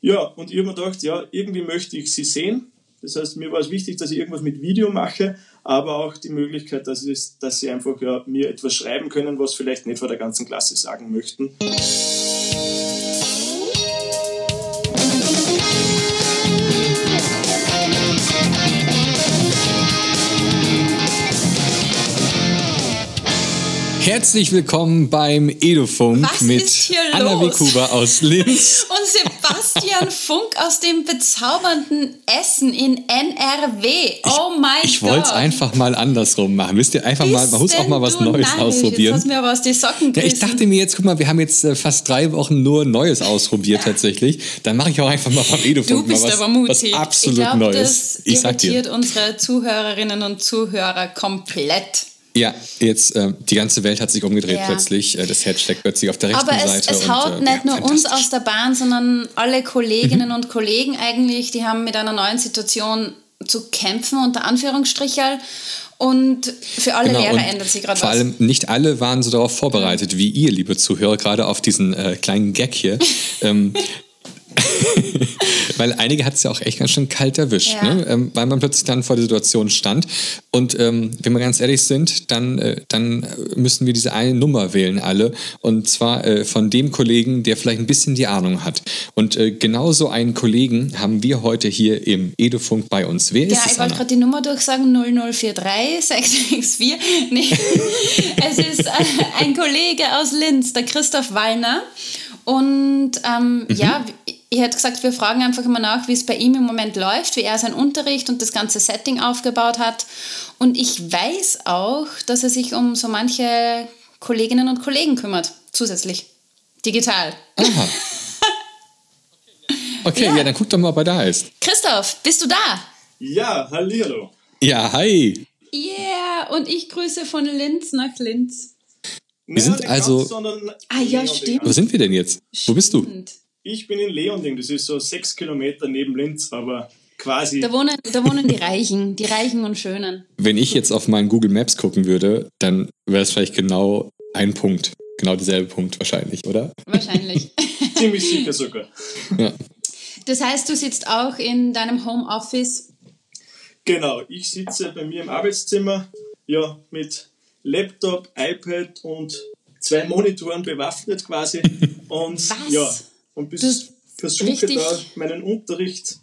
Ja, und ich habe mir gedacht, ja, irgendwie möchte ich sie sehen. Das heißt, mir war es wichtig, dass ich irgendwas mit Video mache, aber auch die Möglichkeit, dass, es, dass sie einfach ja, mir etwas schreiben können, was vielleicht nicht vor der ganzen Klasse sagen möchten. Herzlich willkommen beim Edufunk Was mit Anna? Wikuba aus Linz. Und Sebastian Funk aus dem bezaubernden Essen in NRW. Oh mein Ich Gott. wollte es einfach mal andersrum machen. Wisst ihr, einfach mal, Bist man muss auch mal was Neues? Jetzt ausprobieren. hast du mir aber aus die Socken Ja, ich dachte mir jetzt, guck mal, wir haben jetzt äh, fast drei Wochen nur Neues ausprobiert tatsächlich. Dann mache ich auch einfach mal vom Du Edufunk bist mal was, aber mutig. was absolut ich glaube, Neues. das Ich sag dir. irritiert unsere Zuhörerinnen und Zuhörer komplett. Ja, jetzt äh, die ganze Welt hat sich umgedreht Ja. plötzlich. Äh, das Herz steckt plötzlich auf der rechten Aber es, Seite. es und, haut äh, nicht nur uns aus der Bahn, sondern alle Kolleginnen und Kollegen eigentlich, die haben mit einer neuen Situation zu kämpfen, unter Anführungsstrichen. Und für alle Genau, Lehrer ändert sich gerade Vor was. allem nicht alle waren so darauf vorbereitet wie ihr, liebe Zuhörer, gerade auf diesen äh, kleinen Gag hier. ähm, weil einige hat es ja auch echt ganz schön kalt erwischt, Ja. ne? ähm, weil man plötzlich dann vor der Situation stand. Und ähm, wenn wir ganz ehrlich sind, dann, äh, dann müssen wir diese eine Nummer wählen alle. Und zwar äh, von dem Kollegen, der vielleicht ein bisschen die Ahnung hat. Und äh, genau so einen Kollegen haben wir heute hier im Edufunk bei uns. Wer ist Ja, ich wollte gerade die Nummer durchsagen, 0043 664. Nee, es ist äh, ein Kollege aus Linz, der Christoph Wallner. Und ähm, Mhm. ja, ich hätte gesagt, wir fragen einfach mal nach, wie es bei ihm im Moment läuft, wie er seinen Unterricht und das ganze Setting aufgebaut hat. Und ich weiß auch, dass er sich um so manche Kolleginnen und Kollegen kümmert, zusätzlich. Digital. Aha. Okay, Ja. ja. dann guck doch mal, ob er da ist. Christoph, bist du da? Ja, hallihallo. Ja, hi. Yeah, und ich grüße von Linz nach Linz. Wir sind also- Ah, ja, stimmt. Wo sind wir denn jetzt? Wo bist du? Stimmt. Ich bin in Leonding, das ist so sechs Kilometer neben Linz, aber quasi. Da wohnen, da wohnen die Reichen, die Reichen und Schönen. Wenn ich jetzt auf meinen Google Maps gucken würde, dann wäre es vielleicht genau ein Punkt. Genau derselbe Punkt wahrscheinlich, oder? Wahrscheinlich. Ziemlich sicher sogar. Ja. Das heißt, du sitzt auch in deinem Homeoffice. Genau, ich sitze bei mir im Arbeitszimmer, ja, mit Laptop, iPad und zwei Monitoren bewaffnet quasi. Und Was? ja, und bis, versuche richtig- da meinen Unterricht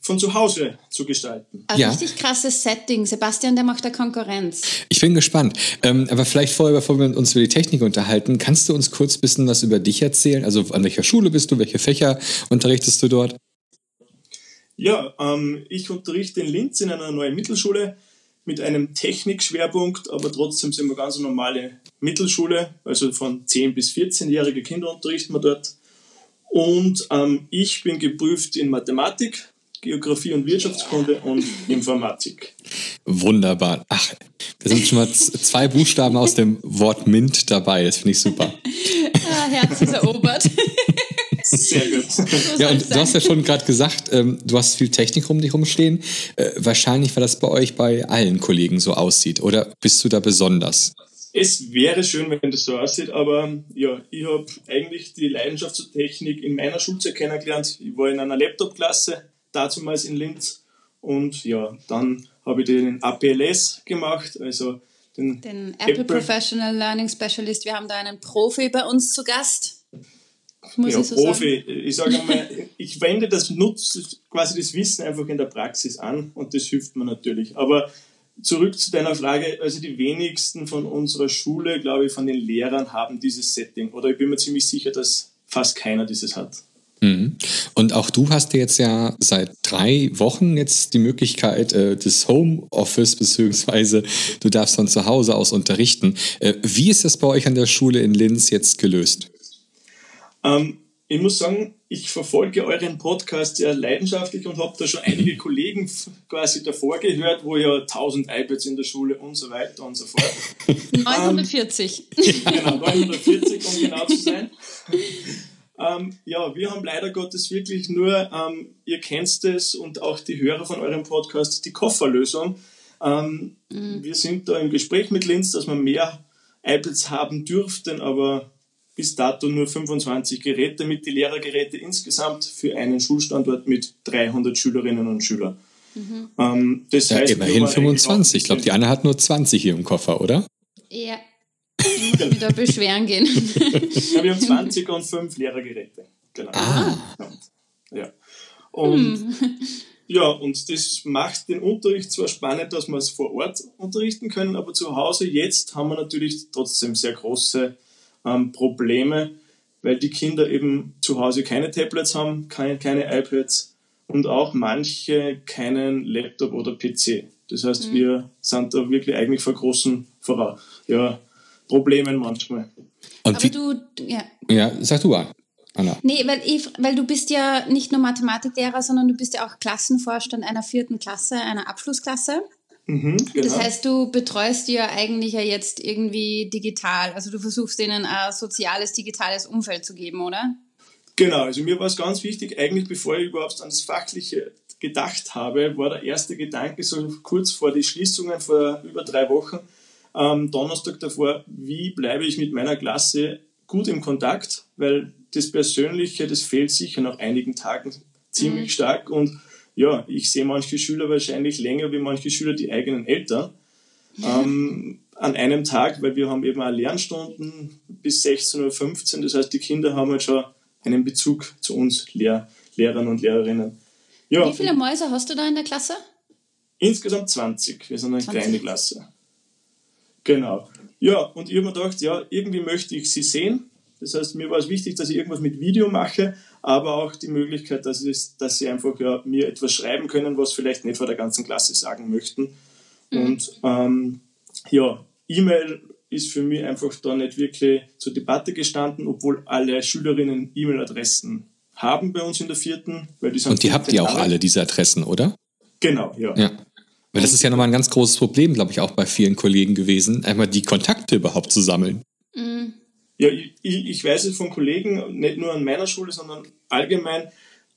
von zu Hause zu gestalten. Ein Ja. richtig krasses Setting. Sebastian, der macht da Konkurrenz. Ich bin gespannt. Ähm, aber vielleicht vorher, bevor wir uns über die Technik unterhalten, kannst du uns kurz ein bisschen was über dich erzählen? Also an welcher Schule bist du? Welche Fächer unterrichtest du dort? Ja, ähm, ich unterrichte in Linz in einer neuen Mittelschule mit einem Technikschwerpunkt, aber trotzdem sind wir ganz normale Mittelschule, also von 10 bis 14-jährige Kinder unterrichten wir dort. Und ähm, ich bin geprüft in Mathematik, Geografie und Wirtschaftskunde und Informatik. Wunderbar. Ach, da sind schon mal zwei Buchstaben aus dem Wort MINT dabei. Das finde ich super. Ah, Herz ist erobert. Sehr gut. Ja, und du hast ja schon gerade gesagt, ähm, du hast viel Technik um dich rumstehen. Äh, wahrscheinlich, weil das bei euch bei allen Kollegen so aussieht. Oder bist du da besonders? Es wäre schön, wenn das so aussieht, aber ja, ich habe eigentlich die Leidenschaft zur Technik in meiner Schulzeit kennengelernt. Ich war in einer Laptop-Klasse, dazumals in Linz. Und ja, dann habe ich den APLS gemacht, also den, Den Apple Professional Learning Specialist. Wir haben da einen Profi bei uns zu Gast. Muss ja, ich so Profi. sagen. Ich sage einmal, ich wende das Nutz, quasi das Wissen einfach in der Praxis an und das hilft mir natürlich. Aber zurück zu deiner Frage, also die wenigsten von unserer Schule, glaube ich, von den Lehrern haben dieses Setting. Oder ich bin mir ziemlich sicher, dass fast keiner dieses hat. Mhm. Und auch du hast jetzt ja seit drei Wochen jetzt die Möglichkeit äh, des Homeoffice, beziehungsweise du darfst von zu Hause aus unterrichten. Äh, wie ist das bei euch an der Schule in Linz jetzt gelöst? Ähm, ich muss sagen, ich verfolge euren Podcast sehr leidenschaftlich und habe da schon einige Kollegen quasi davor gehört, wo ja 1000 iPads in der Schule und so weiter und so fort. 940. genau, 940, um genau zu sein. Ähm, ja, wir haben leider Gottes wirklich nur, ähm, ihr kennt es und auch die Hörer von eurem Podcast, die Kofferlösung. Ähm, Wir sind da im Gespräch mit Linz, dass wir mehr iPads haben dürften, aber bis dato nur 25 Geräte mit die Lehrergeräte insgesamt für einen Schulstandort mit 300 Schülerinnen und Schülern. Mhm. Ähm, das ja, heißt, immerhin 25. Ich glaube, die Anne hat nur 20 hier im Koffer, oder? Ja. Ich muss wieder beschweren gehen. ja, wir haben 20 und 5 Lehrergeräte. Genau. Ah. Ja. Und, hm. ja, und das macht den Unterricht zwar spannend, dass wir es vor Ort unterrichten können, aber zu Hause jetzt haben wir natürlich trotzdem sehr große ähm, Probleme, weil die Kinder eben zu Hause keine Tablets haben, keine, keine iPads und auch manche keinen Laptop oder PC. Das heißt, mhm. wir sind da wirklich eigentlich vor großen vor, ja, Problemen manchmal. Und Aber du, ja. Ja, sag du mal. Anna. Nee, weil, ich, weil du bist ja nicht nur Mathematiklehrer, sondern du bist ja auch Klassenvorstand einer vierten Klasse, einer Abschlussklasse. Mhm, genau. Das heißt, du betreust die ja eigentlich ja jetzt irgendwie digital. Also du versuchst denen ein soziales, digitales Umfeld zu geben, oder? Genau, also mir war es ganz wichtig, eigentlich bevor ich überhaupt an das Fachliche gedacht habe, war der erste Gedanke so kurz vor die Schließungen vor über drei Wochen, am Donnerstag davor, wie bleibe ich mit meiner Klasse gut im Kontakt, weil das Persönliche, das fehlt sicher nach einigen Tagen ziemlich mhm. stark und ja, ich sehe manche Schüler wahrscheinlich länger wie manche Schüler die eigenen Eltern ähm, an einem Tag, weil wir haben eben auch Lernstunden bis 16.15 Uhr. Das heißt, die Kinder haben halt schon einen Bezug zu uns Lehr Lehrern und Lehrerinnen. Ja, Wie viele Mäuse hast du da in der Klasse? Insgesamt 20. Wir sind eine 20. kleine Klasse. Genau. Ja, und ich habe mir gedacht, ja, irgendwie möchte ich sie sehen. Das heißt, mir war es wichtig, dass ich irgendwas mit Video mache, aber auch die Möglichkeit, dass, es, dass sie einfach ja, mir etwas schreiben können, was vielleicht nicht vor der ganzen Klasse sagen möchten. Mhm. Und ähm, ja, E-Mail ist für mich einfach da nicht wirklich zur Debatte gestanden, obwohl alle Schülerinnen E-Mail-Adressen haben bei uns in der vierten. Weil die Und die habt ihr auch alle diese Adressen, oder? Genau, ja. ja. Weil das ist ja nochmal ein ganz großes Problem, glaube ich, auch bei vielen Kollegen gewesen, einmal die Kontakte überhaupt zu sammeln. Ja, ich, ich weiß es von Kollegen, nicht nur an meiner Schule, sondern allgemein,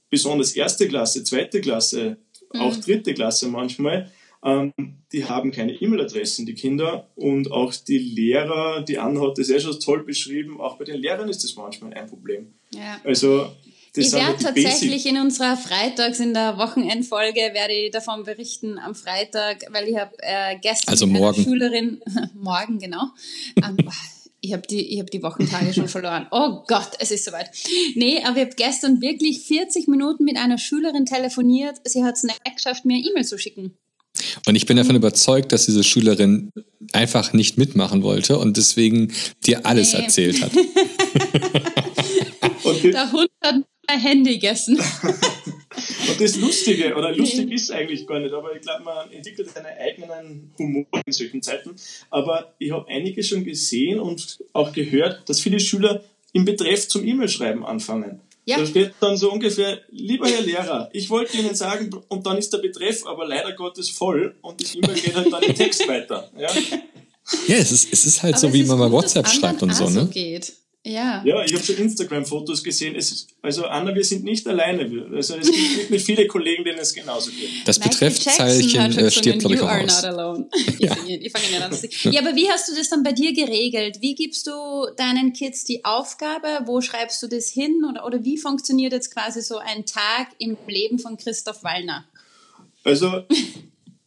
besonders erste Klasse, zweite Klasse, mhm. auch dritte Klasse manchmal, ähm, die haben keine E-Mail-Adressen, die Kinder. Und auch die Lehrer, die Anna hat das ja schon toll beschrieben, auch bei den Lehrern ist das manchmal ein Problem. Ja. Also das ich werde tatsächlich Basic. in unserer Freitags, in der Wochenendfolge, werde ich davon berichten am Freitag, weil ich habe äh, gestern also morgen. Schülerin, morgen genau, ähm, ich habe die, hab die Wochentage schon verloren. Oh Gott, es ist soweit. Nee, aber ich habe gestern wirklich 40 Minuten mit einer Schülerin telefoniert. Sie hat es nicht geschafft, mir E-Mail zu schicken. Und ich bin davon überzeugt, dass diese Schülerin einfach nicht mitmachen wollte und deswegen dir alles nee. erzählt hat. Der Hund hat mein Handy gegessen. und das Lustige, oder lustig ist eigentlich gar nicht, aber ich glaube, man entwickelt seinen eigenen Humor in solchen Zeiten. Aber ich habe einige schon gesehen und auch gehört, dass viele Schüler im Betreff zum E-Mail-Schreiben anfangen. Ja. Da steht dann so ungefähr, lieber Herr Lehrer, ich wollte Ihnen sagen, und dann ist der Betreff aber leider Gottes voll und das E-Mail geht halt dann im Text weiter. Ja, ja es, ist, es ist halt aber so, wie man mal WhatsApp schreibt und so, ne? Geht. Ja. Ja, ich habe schon Instagram-Fotos gesehen. Es, also Anna, wir sind nicht alleine. Also es gibt nicht viele Kollegen, denen es genauso geht. Das Betreffzeichen äh, steht, glaube ich, auch are aus. Not alone. ja. Ich fange ihn an. Ja, aber wie hast du das dann bei dir geregelt? Wie gibst du deinen Kids die Aufgabe? Wo schreibst du das hin? Oder, oder wie funktioniert jetzt quasi so ein Tag im Leben von Christoph Wallner? Also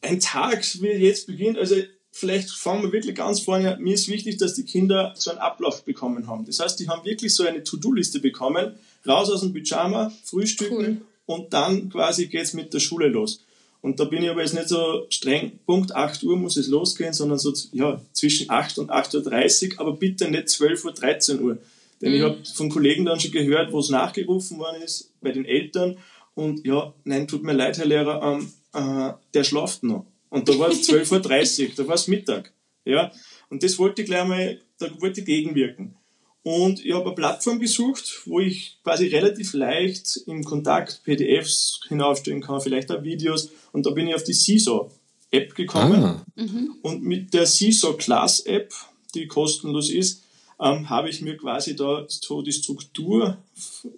ein Tag, wie jetzt beginnt, also vielleicht fangen wir wirklich ganz vorne an. Mir ist wichtig, dass die Kinder so einen Ablauf bekommen haben. Das heißt, die haben wirklich so eine To-Do-Liste bekommen. Raus aus dem Pyjama, frühstücken cool. und dann quasi geht es mit der Schule los. Und da bin ich aber jetzt nicht so streng, Punkt 8 Uhr muss es losgehen, sondern so ja, zwischen 8 und 8.30 Uhr, aber bitte nicht 12 Uhr, 13 Uhr. Denn mhm. ich habe von Kollegen dann schon gehört, wo es nachgerufen worden ist, bei den Eltern. Und ja, nein, tut mir leid, Herr Lehrer, ähm, äh, der schlaft noch. Und da war es 12.30 Uhr, da war es Mittag. Ja? Und das wollte ich gleich mal, da wollte ich gegenwirken. Und ich habe eine Plattform gesucht, wo ich quasi relativ leicht im Kontakt PDFs hinaufstellen kann, vielleicht auch Videos. Und da bin ich auf die Seesaw-App gekommen. Ah. Mhm. Und mit der Seesaw Class App, die kostenlos ist, ähm, habe ich mir quasi da so die Struktur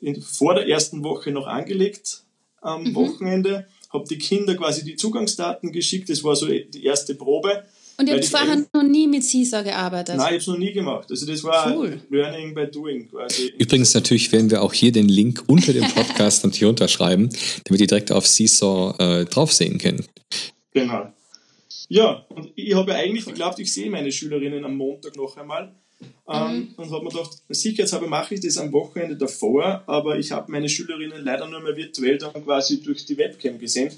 in, vor der ersten Woche noch angelegt am mhm. Wochenende habe die Kinder quasi die Zugangsdaten geschickt, das war so die erste Probe. Und ihr habt vorher noch nie mit CISA gearbeitet? Nein, ich habe es noch nie gemacht. Also das war Cool. Learning by Doing quasi. Übrigens natürlich werden wir auch hier den Link unter dem Podcast natürlich unterschreiben, damit ihr direkt auf Seesaw äh, drauf sehen könnt. Genau. Ja, und ich habe ja eigentlich geglaubt, ich sehe meine Schülerinnen am Montag noch einmal. Ähm, und habe mir gedacht, sicherheitshalber mache ich das am Wochenende davor, aber ich habe meine Schülerinnen leider nur mehr virtuell dann quasi durch die Webcam gesehen.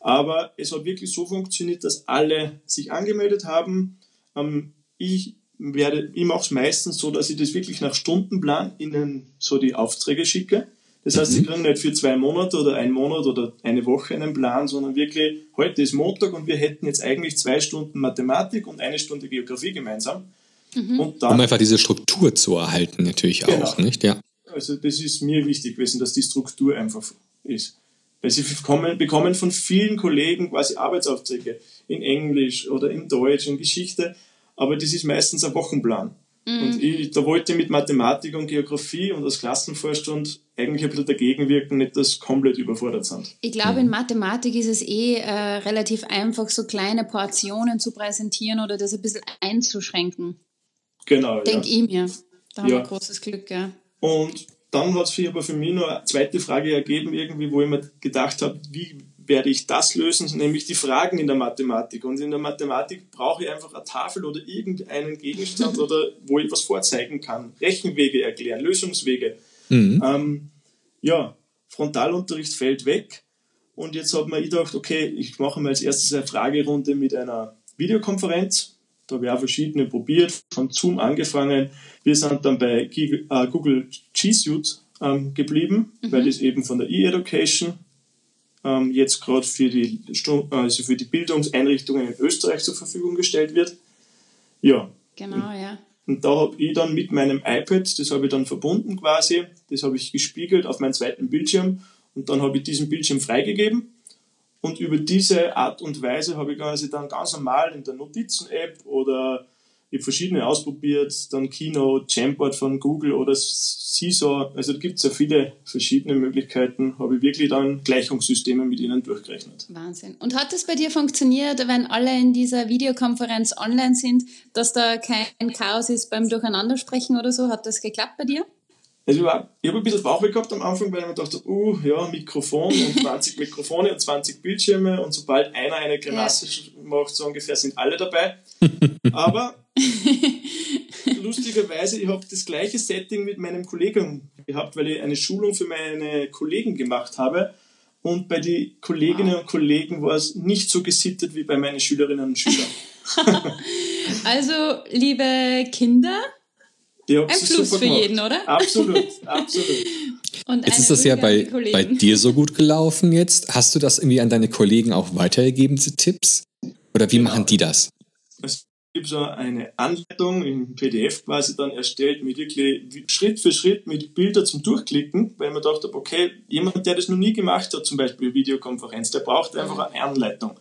Aber es hat wirklich so funktioniert, dass alle sich angemeldet haben. Ähm, ich werde, ich mache es meistens so, dass ich das wirklich nach Stundenplan ihnen so die Aufträge schicke. Das heißt, sie kriegen nicht für zwei Monate oder einen Monat oder eine Woche einen Plan, sondern wirklich, heute ist Montag und wir hätten jetzt eigentlich zwei Stunden Mathematik und eine Stunde Geografie gemeinsam. Und dann Um einfach diese Struktur zu erhalten, natürlich Genau. auch, nicht? Ja. also das ist mir wichtig gewesen, dass die Struktur einfach ist. Weil sie bekommen, bekommen von vielen Kollegen quasi Arbeitsaufträge in Englisch oder in Deutsch, in Geschichte, aber das ist meistens ein Wochenplan. Und ich, da wollte ich mit Mathematik und Geografie und als Klassenvorstand eigentlich ein bisschen dagegen wirken, nicht dass komplett überfordert sind. Ich glaube, in Mathematik ist es eh äh, relativ einfach, so kleine Portionen zu präsentieren oder das ein bisschen einzuschränken. Genau, ja. Denke ich mir. Da haben Ja. wir großes Glück, ja. Und dann hat sich aber für mich noch eine zweite Frage ergeben, irgendwie, wo ich mir gedacht habe, wie werde ich das lösen, nämlich die Fragen in der Mathematik. Und in der Mathematik brauche ich einfach eine Tafel oder irgendeinen Gegenstand oder wo ich was vorzeigen kann. Rechenwege erklären, Lösungswege. Ähm, ja, Frontalunterricht fällt weg. Und jetzt hat man gedacht, okay, ich mache mal als erstes eine Fragerunde mit einer Videokonferenz. Da habe ich auch verschiedene probiert, von Zoom angefangen. Wir sind dann bei äh, Google G Suite ähm, geblieben, weil das eben von der E-Education ähm, jetzt gerade für die, also für die Bildungseinrichtungen in Österreich zur Verfügung gestellt wird. Ja, Genau, ja. und da habe ich dann mit meinem iPad, das habe ich dann verbunden quasi, das habe ich gespiegelt auf meinen zweiten Bildschirm und dann habe ich diesen Bildschirm freigegeben und über diese Art und Weise habe ich quasi dann ganz normal in der Notizen-App oder ich habe verschiedene ausprobiert, dann Keynote, Jamboard von Google oder Seesaw, also gibt es ja viele verschiedene Möglichkeiten, habe ich wirklich dann Gleichungssysteme mit ihnen durchgerechnet. Wahnsinn. Und hat es bei dir funktioniert, wenn alle in dieser Videokonferenz online sind, dass da kein Chaos ist beim Durcheinandersprechen oder so? Hat das geklappt bei dir? Also ich, war, ich habe ein bisschen Bauchweh gehabt am Anfang, weil ich mir dachte, uh, ja, Mikrofon und 20 Mikrofone und 20 Bildschirme und sobald einer eine Grimasse macht, so ungefähr sind alle dabei. Aber lustigerweise, ich habe das gleiche Setting mit meinem Kollegen gehabt, weil ich eine Schulung für meine Kollegen gemacht habe. Und bei den Kolleginnen und Kollegen war es nicht so gesittet wie bei meinen Schülerinnen und Schülern. Also, liebe Kinder Hab's Ein Plus super für jeden, oder? Absolut, absolut. und Jetzt ist das ja bei, bei dir so gut gelaufen jetzt. Hast du das irgendwie an deine Kollegen auch weitergegeben, diese Tipps? Oder wie Genau. machen die das? Es gibt so eine Anleitung im PDF quasi dann erstellt, mit wirklich Schritt für Schritt mit Bildern zum Durchklicken, weil man dachte, okay, jemand, der das noch nie gemacht hat, zum Beispiel Videokonferenz, der braucht einfach eine Anleitung.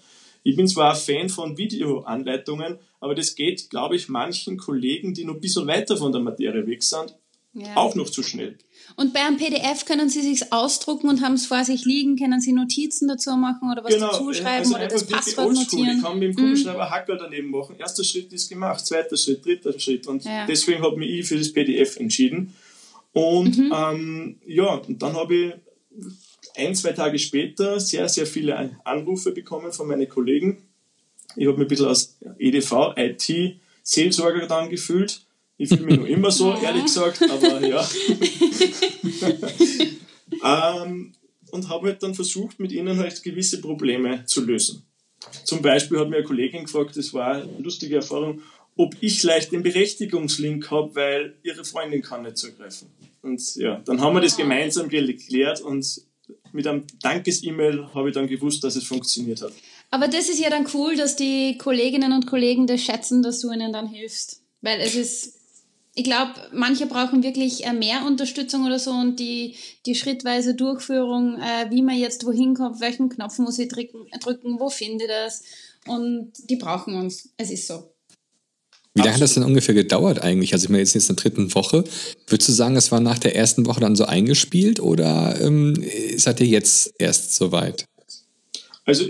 Ich bin zwar ein Fan von Videoanleitungen, aber das geht, glaube ich, manchen Kollegen, die noch ein bisschen weiter von der Materie weg sind, Ja. auch noch zu schnell. Und bei einem PDF können Sie sich ausdrucken und haben es vor sich liegen, können Sie Notizen dazu machen oder was dazu schreiben also oder das Passwort oldschool. Ich notieren. kann mit dem Kugelschreiber Hackerl daneben machen. Erster Schritt ist gemacht, zweiter Schritt, dritter Schritt. Und Ja. deswegen habe ich mich für das PDF entschieden. Und Mhm. ähm, ja, und dann habe ich ein, zwei Tage später sehr, sehr viele Anrufe bekommen von meinen Kollegen. Ich habe mich ein bisschen als EDV, IT, Seelsorger dann gefühlt. Ich fühle mich noch immer so, ehrlich gesagt, aber ja. ähm, und habe halt dann versucht, mit ihnen halt gewisse Probleme zu lösen. Zum Beispiel hat mir eine Kollegin gefragt, das war eine lustige Erfahrung, ob ich leicht den Berechtigungslink habe, weil ihre Freundin kann nicht zugreifen. Und ja, dann haben wir das gemeinsam geklärt und mit einem Dankes-E-Mail habe ich dann gewusst, dass es funktioniert hat. Aber das ist ja dann cool, dass die Kolleginnen und Kollegen das schätzen, dass du ihnen dann hilfst. Weil es ist, ich glaube, manche brauchen wirklich äh, mehr Unterstützung oder so und die, die schrittweise Durchführung, äh, wie man jetzt wohin kommt, welchen Knopf muss ich drücken, drücken wo finde ich das. Und die brauchen uns. Es ist so. Wie lange hat das denn ungefähr gedauert eigentlich? Also ich meine, jetzt in der dritten Woche. Würdest du sagen, es war nach der ersten Woche dann so eingespielt oder ähm, seid ihr jetzt erst soweit? Also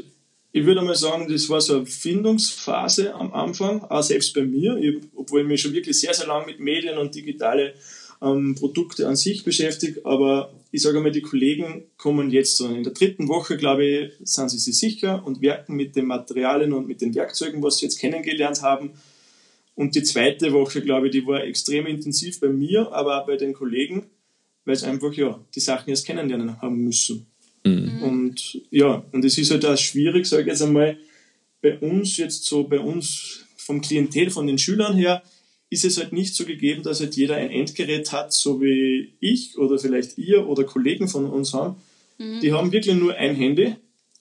ich würde mal sagen, das war so eine Findungsphase am Anfang, auch selbst bei mir, ich, obwohl ich mich schon wirklich sehr, sehr lange mit Medien und digitale ähm, Produkte an sich beschäftige. Aber ich sage mal, die Kollegen kommen jetzt so in der dritten Woche, glaube ich, sind sie sich sicher und werken mit den Materialien und mit den Werkzeugen, was sie jetzt kennengelernt haben. Und die zweite Woche, glaube ich, die war extrem intensiv bei mir, aber auch bei den Kollegen, weil sie einfach ja die Sachen erst kennenlernen haben müssen. Mhm. Und ja, und es ist halt auch schwierig, sage ich jetzt einmal, bei uns jetzt so, bei uns vom Klientel, von den Schülern her, ist es halt nicht so gegeben, dass halt jeder ein Endgerät hat, so wie ich oder vielleicht ihr oder Kollegen von uns haben. Mhm. Die haben wirklich nur ein Handy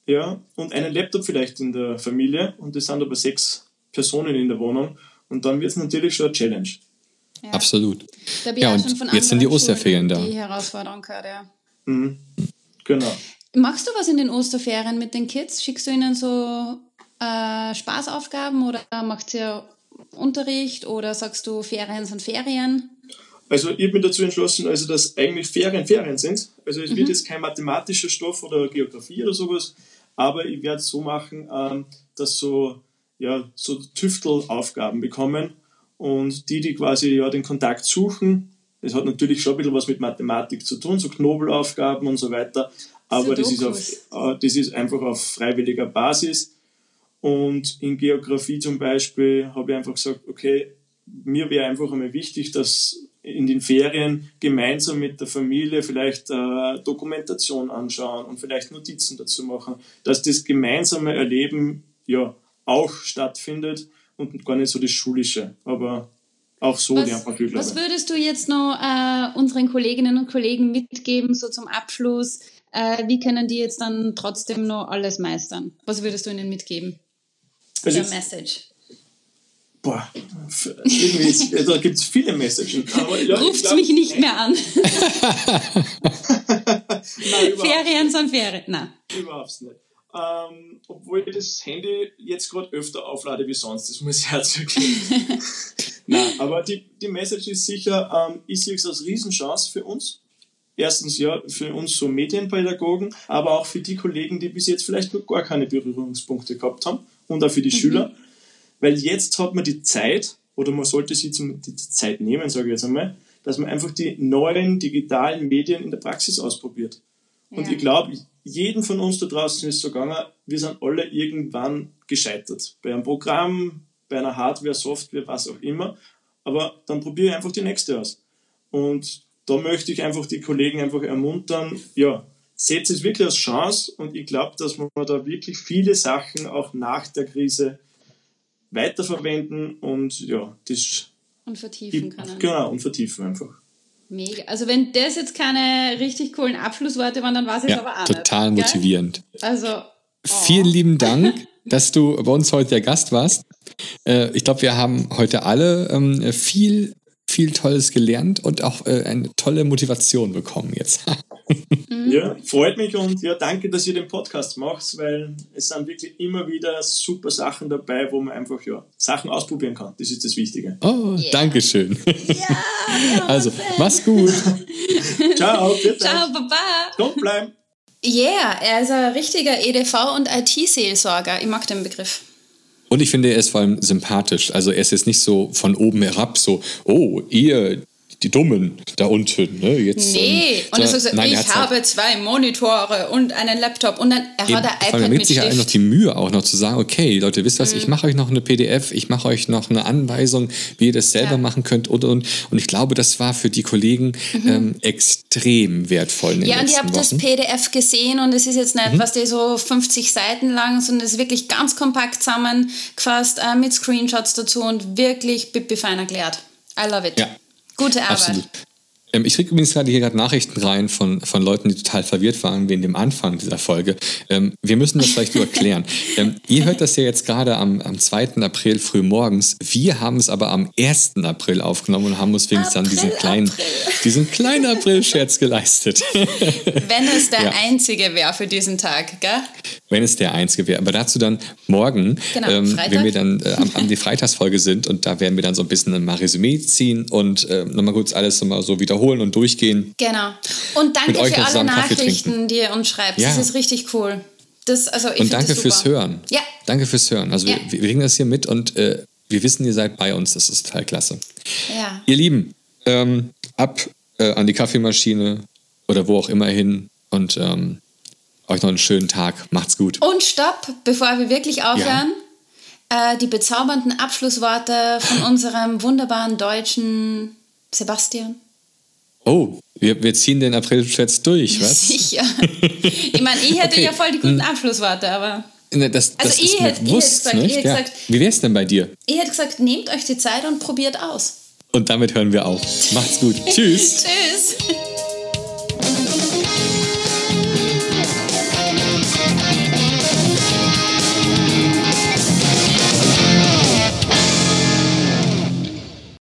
ja, und einen Laptop vielleicht in der Familie und das sind aber sechs Personen in der Wohnung und dann wird es natürlich schon eine Challenge. Ja. Absolut. Ja, und jetzt sind die Osterferien da. Die Herausforderung gehört, ja. Mhm. Genau. Machst du was in den Osterferien mit den Kids? Schickst du ihnen so äh, Spaßaufgaben oder macht ihr Unterricht oder sagst du, Ferien sind Ferien? Also ich bin dazu entschlossen, also dass eigentlich Ferien Ferien sind. Also es mhm. wird jetzt kein mathematischer Stoff oder Geografie oder sowas, aber ich werde es so machen, ähm, dass so, ja, so Tüftelaufgaben bekommen und die, die quasi ja, den Kontakt suchen, das hat natürlich schon ein bisschen was mit Mathematik zu tun, so Knobelaufgaben und so weiter, aber das ist, auf, äh, das ist einfach auf freiwilliger Basis. Und in Geografie zum Beispiel habe ich einfach gesagt, okay, mir wäre einfach einmal wichtig, dass in den Ferien gemeinsam mit der Familie vielleicht äh, Dokumentation anschauen und vielleicht Notizen dazu machen, dass das gemeinsame Erleben ja auch stattfindet und gar nicht so das Schulische, aber auch so was, die einfach glücklich Was würdest du jetzt noch äh, unseren Kolleginnen und Kollegen mitgeben, so zum Abschluss? Äh, wie können die jetzt dann trotzdem noch alles meistern? Was würdest du ihnen mitgeben? Also, der Message? Boah, irgendwie da gibt es viele Messages. Ja, Ruft mich nicht mehr an. Nein, Ferien sind Ferien. Nein. Überhaupt nicht. Ähm, obwohl ich das Handy jetzt gerade öfter auflade wie sonst, das muss ich herzugeben. Nein, aber die, die Message ist sicher, ähm, ich sehe es als Riesenchance für uns. Erstens ja für uns so Medienpädagogen, aber auch für die Kollegen, die bis jetzt vielleicht noch gar keine Berührungspunkte gehabt haben und auch für die mhm. Schüler. Weil jetzt hat man die Zeit, oder man sollte sich die Zeit nehmen, sage ich jetzt einmal, dass man einfach die neuen digitalen Medien in der Praxis ausprobiert. Und ja. ich glaube, jeden von uns da draußen ist so gegangen, wir sind alle irgendwann gescheitert. Bei einem Programm, bei einer Hardware, Software, was auch immer. Aber dann probiere ich einfach die nächste aus. Und da möchte ich einfach die Kollegen einfach ermuntern, ja, seht es wirklich als Chance und ich glaube, dass wir da wirklich viele Sachen auch nach der Krise weiterverwenden und ja, das und vertiefen können. Genau, und vertiefen einfach. Mega. Also wenn das jetzt keine richtig coolen Abschlussworte waren, dann war es jetzt ja, aber auch total nicht, motivierend. Also oh. vielen lieben Dank, dass du bei uns heute der Gast warst. Äh, ich glaube, wir haben heute alle ähm, viel viel Tolles gelernt und auch äh, eine tolle Motivation bekommen jetzt. Mhm. ja, freut mich und ja, danke, dass ihr den Podcast macht, weil es sind wirklich immer wieder super Sachen dabei, wo man einfach ja Sachen ausprobieren kann. Das ist das Wichtige. Oh, yeah. danke schön. Ja, also, mach's gut. Ciao, bitte. Ciao, Baba. Kommt bleiben. Yeah, er ist ein richtiger EDV- und IT-Seelsorger. Ich mag den Begriff. Und ich finde, er ist vor allem sympathisch. Also er ist jetzt nicht so von oben herab, so, oh, ihr, die Dummen da unten. Ne? Jetzt, nee, ähm, und so, so, nein, ich habe halt zwei Monitore und einen Laptop und dann er hat ein iPad er nimmt sich ja noch die Mühe auch noch zu sagen, okay, Leute, wisst ihr was, mhm. ich mache euch noch eine PDF, ich mache euch noch eine Anweisung, wie ihr das selber ja. machen könnt und, und, und ich glaube, das war für die Kollegen mhm. ähm, extrem wertvoll Ja, und ich habe das PDF gesehen und es ist jetzt nicht, mhm. was die so 50 Seiten lang, sondern es ist wirklich ganz kompakt zusammengefasst äh, mit Screenshots dazu und wirklich pipi fein erklärt. I love it. Ja. Gute Arbeit. Absolut. Ähm, ich kriege übrigens gerade hier gerade Nachrichten rein von, von Leuten, die total verwirrt waren wegen dem Anfang dieser Folge. Ähm, wir müssen das vielleicht nur erklären. ähm, ihr hört das ja jetzt gerade am, am 2. April früh morgens. Wir haben es aber am 1. April aufgenommen und haben uns wenigstens dann diesen kleinen, diesen kleinen April-Scherz geleistet. Wenn es der ja. einzige wäre für diesen Tag, gell? Wenn es der einzige wäre. Aber dazu dann morgen, genau, ähm, wenn wir dann äh, am, am die Freitagsfolge sind und da werden wir dann so ein bisschen mal Resümee ziehen und äh, nochmal kurz alles nochmal so wiederholen und durchgehen. Genau. Und danke für alle Nachrichten, die ihr uns schreibt. Ja. Das ist richtig cool. Das, also ich Und danke fürs Hören. Ja. Danke fürs Hören. Also Ja. wir, wir kriegen das hier mit und äh, wir wissen, ihr seid bei uns. Das ist total klasse. Ja. Ihr Lieben, ähm, ab äh, an die Kaffeemaschine oder wo auch immer hin und ähm, euch noch einen schönen Tag. Macht's gut. Und stopp, bevor wir wirklich aufhören. Äh, die bezaubernden Abschlussworte von unserem wunderbaren deutschen Sebastian. Oh, wir, wir ziehen den April-Schwätz durch, was? Sicher. Ich meine, ich hätte Okay. ja voll die guten Abschlussworte, aber Ne, Das, das Also ich hätte- ich hätte gesagt- ich hätte Ja. gesagt- Wie wär's denn bei dir? ich hätte gesagt, nehmt euch die Zeit und probiert aus. Und damit hören wir auf. Macht's gut. Tschüss. Tschüss.